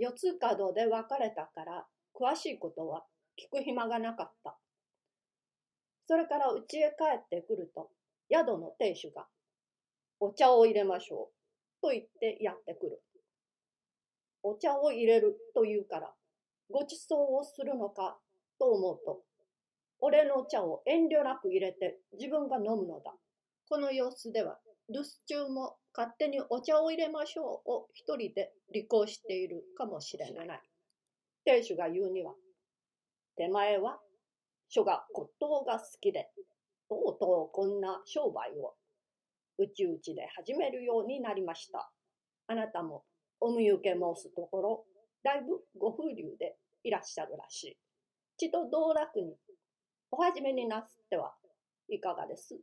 四つ角で別れたから、詳しいことは聞く暇がなかった。それから家へ帰ってくると、宿の亭主が、お茶を入れましょう、と言ってやってくる。お茶を入れるというから、ごちそうをするのかと思うと、俺のお茶を遠慮なく入れて自分が飲むのだ。この様子では、留守中も勝手にお茶を入れましょうを一人で履行しているかもしれない。亭主が言うには、手前は書が骨董が好きで、とうとうこんな商売をうちうちで始めるようになりました。あなたもお見受け申すところ、だいぶご風流でいらっしゃるらしい。ちと道楽にお始めになすってはいかがです？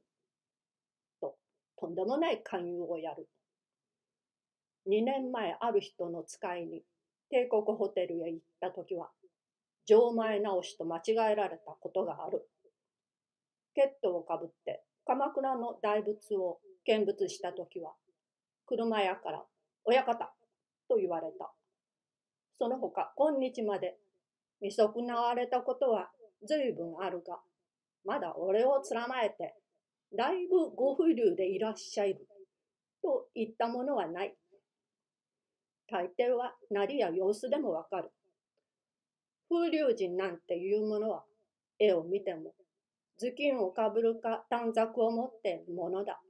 と、んでもない勧誘をやる。2年前ある人の使いに帝国ホテルへ行った時は、錠前直しと間違えられたことがある。ケットをかぶって鎌倉の大仏を見物した時は、車屋から親方と言われた。その他、今日まで見損なわれたことは随分あるが、まだ俺をつらまえて、だいぶご不流でいらっしゃいる、といったものはない。大抵はなりや様子でもわかる。風流人なんていうものは、絵を見ても、頭巾をかぶるか短冊を持っているものだ。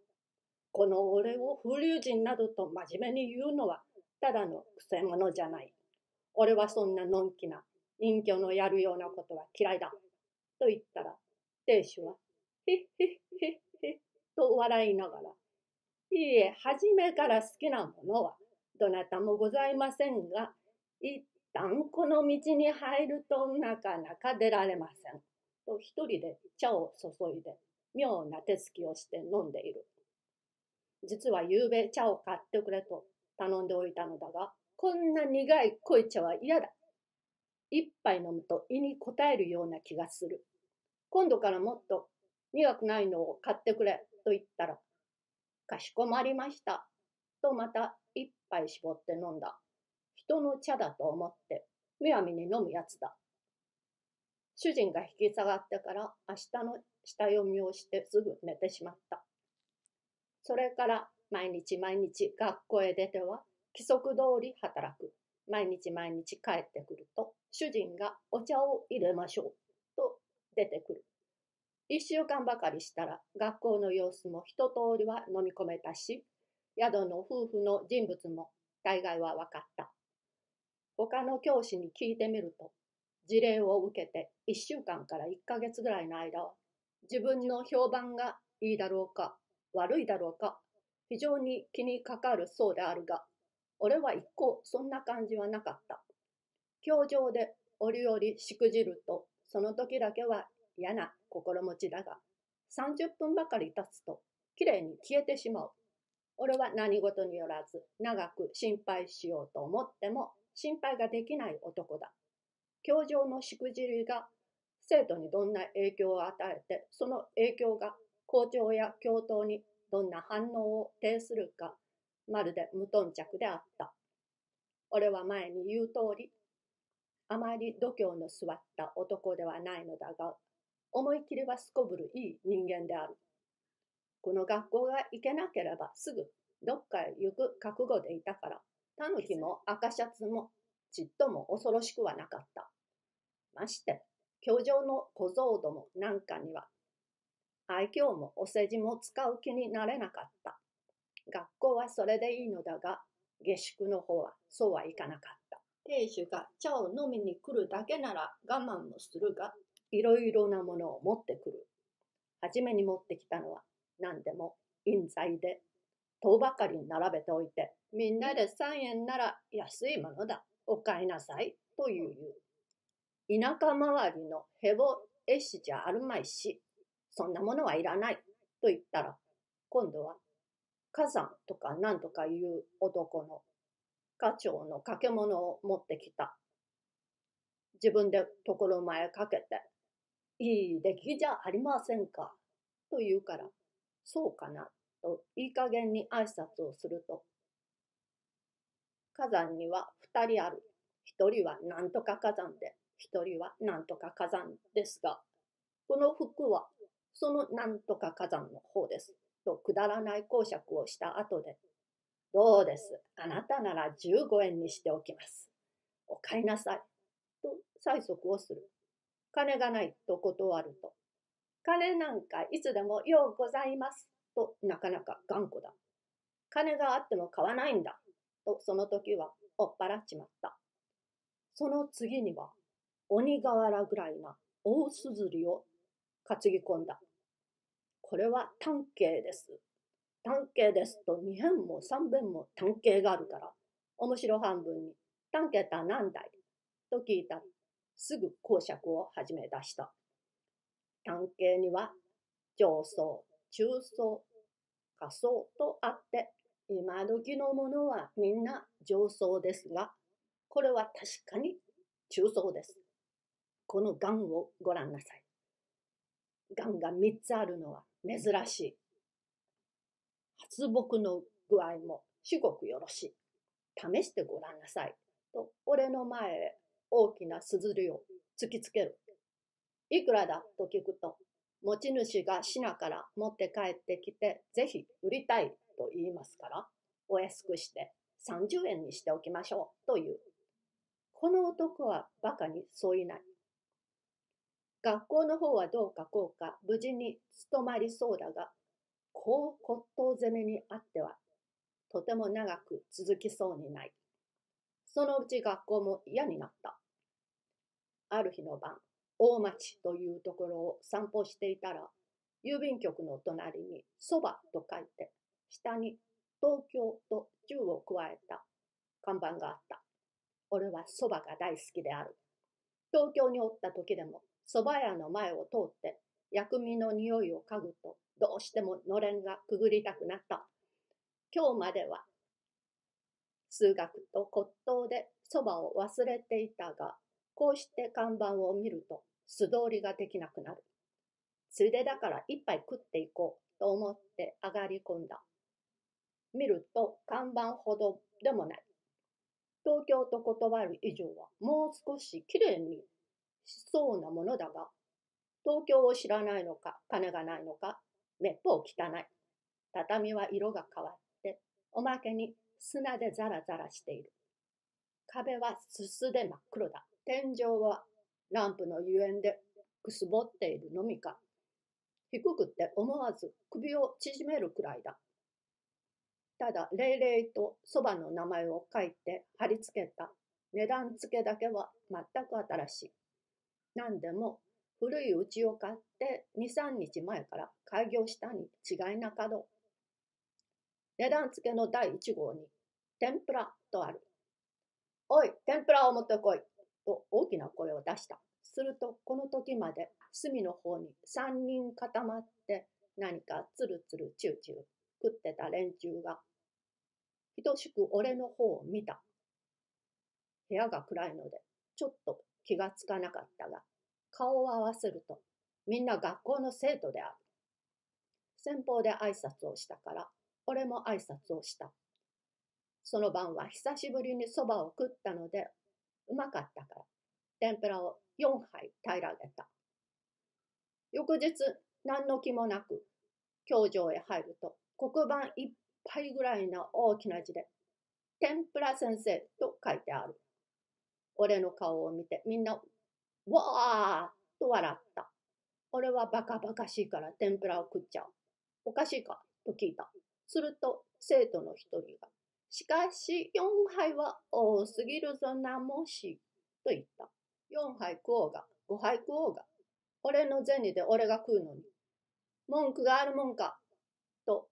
この俺を風流人などと真面目に言うのは、ただのくせ者じゃない。俺はそんなのんきな隠居のやるようなことは嫌いだ。と言ったら、亭主は、へっへっへっと笑いながら、いいえ、初めから好きなものは、どなたもございませんが、一旦この道に入るとなかなか出られません。と一人で茶を注いで、妙な手つきをして飲んでいる。実は夕べ茶を買ってくれと頼んでおいたのだが、こんな苦い濃い茶は嫌だ。一杯飲むと胃に応えるような気がする。今度からもっと苦くないのを買ってくれと言ったら、かしこまりました。とまた一杯絞って飲んだ。人の茶だと思って、むやみに飲むやつだ。主人が引き下がってから明日の下読みをしてすぐ寝てしまった。それから毎日毎日学校へ出ては規則通り働く。毎日毎日帰ってくると主人がお茶を入れましょうと出てくる。一週間ばかりしたら学校の様子も一通りは飲み込めたし、宿の夫婦の人物も大概は分かった。他の教師に聞いてみると、事例を受けて1週間から1ヶ月ぐらいの間は、自分の評判がいいだろうか、悪いだろうか、非常に気にかかるそうであるが、俺は一向そんな感じはなかった。教場で折々しくじると、その時だけは嫌な心持ちだが、30分ばかり経つと、きれいに消えてしまう。俺は何事によらず、長く心配しようと思っても、心配ができない男だ。教場のしくじりが生徒にどんな影響を与えて、その影響が校長や教頭にどんな反応を呈するか、まるで無頓着であった。俺は前に言う通り、あまり度胸の座った男ではないのだが、思い切りはすこぶるいい人間である。この学校が行けなければすぐどっかへ行く覚悟でいたから、タヌキも赤シャツもちっとも恐ろしくはなかった。まして、教場の小僧どもなんかには、愛嬌もお世辞も使う気になれなかった。学校はそれでいいのだが、下宿の方はそうはいかなかった。亭主が茶を飲みに来るだけなら我慢もするが、いろいろなものを持ってくる。はじめに持ってきたのは何でも印材で、塔ばかり並べておいて、みんなで3円なら安いものだ。お買いなさい。という言う。田舎周りのヘボ絵師じゃあるまいし、そんなものはいらない。と言ったら、今度は火山とか何とかいう男の課長の掛け物を持ってきた。自分で所前かけて、いい出来じゃありませんか。と言うから、そうかな。といい加減に挨拶をすると、火山には二人ある。一人はなんとか火山で、一人はなんとか火山ですが、この服はそのなんとか火山の方です。とくだらない講釈をした後で、どうです。あなたなら15円にしておきます。お買いなさい。と催促をする。金がないと断ると、金なんかいつでもようございます。となかなか頑固だ。金があっても買わないんだ。とその時は追っ払っちまった。その次には鬼瓦ぐらいな大すずりを担ぎ込んだ。これは単形です。単形ですと2辺も3辺も単形があるから、面白半分に、単形た何だい？と聞いた、すぐ講釈を始め出した。単形には、上層、中層、下層とあって、今時のものはみんな上層ですが、これは確かに中層です。この癌をご覧なさい。癌が3つあるのは珍しい。発木の具合も至極よろしい。試してごらんなさい。と、俺の前へ大きなすずりを突きつける。いくらだ？と聞くと、持ち主が品から持って帰ってきて、ぜひ売りたいと言いますから、お安くして30円にしておきましょうという。この男は馬鹿にそういない。学校の方はどうかこうか無事に務まりそうだが、こう骨董攻めにあっては、とても長く続きそうにない。そのうち学校も嫌になった。ある日の晩、大町というところを散歩していたら、郵便局の隣にそばと書いて、下に東京と銃を加えた看板があった。俺はそばが大好きである。東京におった時でも蕎麦屋の前を通って薬味の匂いを嗅ぐとどうしてものれんがくぐりたくなった。今日までは数学と骨董で蕎麦を忘れていたが、こうして看板を見ると素通りができなくなる。ついでだから一杯食っていこうと思って上がり込んだ。見ると看板ほどでもない。東京と断る以上はもう少しきれいにしそうなものだが、東京を知らないのか、金がないのか、めっぽう汚い。畳は色が変わって、おまけに砂でザラザラしている。壁はすすで真っ黒だ。天井はランプのゆえんでくすぼっているのみか。低くって思わず首を縮めるくらいだ。ただ、霊々とそばの名前を書いて貼り付けた値段付けだけは全く新しい。何でも古い家を買って2、3日前から開業したに違いなかろう。値段付けの第1号に天ぷらとある。おい、天ぷらを持ってこいと大きな声を出した。すると、この時まで隅の方に3人固まって何かつるつるチューチュー食ってた連中が、等しく俺の方を見た。部屋が暗いので、ちょっと気がつかなかったが、顔を合わせると、みんな学校の生徒である。先方で挨拶をしたから、俺も挨拶をした。その晩は久しぶりにそばを食ったので、うまかったから、天ぷらを4杯平らげた。翌日、何の気もなく、教場へ入ると、黒板いっぱいぐらいの大きな字で、天ぷら先生と書いてある。俺の顔を見てみんな、わーと笑った。俺はバカバカしいから天ぷらを食っちゃう。おかしいか？と聞いた。すると生徒の一人が、しかし4杯は多すぎるぞなもし、と言った。4杯食おうが、5杯食おうが、俺の銭で俺が食うのに、文句があるもんか、と、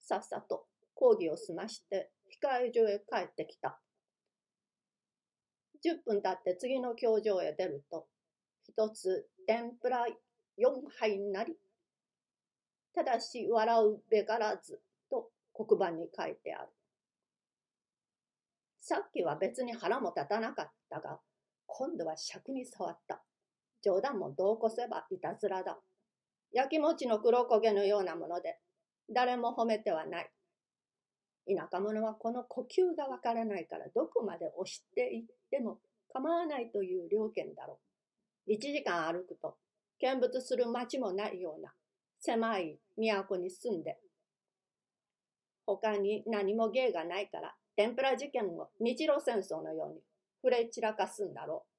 さっさと講義を済まして控え所へ帰ってきた。10分経って次の教場へ出ると、一つ天ぷら4杯になり、ただし笑うべからずと黒板に書いてある。さっきは別に腹も立たなかったが、今度は尺に触った。冗談もどうこせばいたずらだ。焼き餅の黒焦げのようなもので、誰も褒めてはない。田舎者はこの呼吸がわからないからどこまで押していっても構わないという了見だろう。一時間歩くと、見物する町もないような狭い都に住んで、他に何も芸がないから、天ぷら事件を日露戦争のように触れ散らかすんだろう。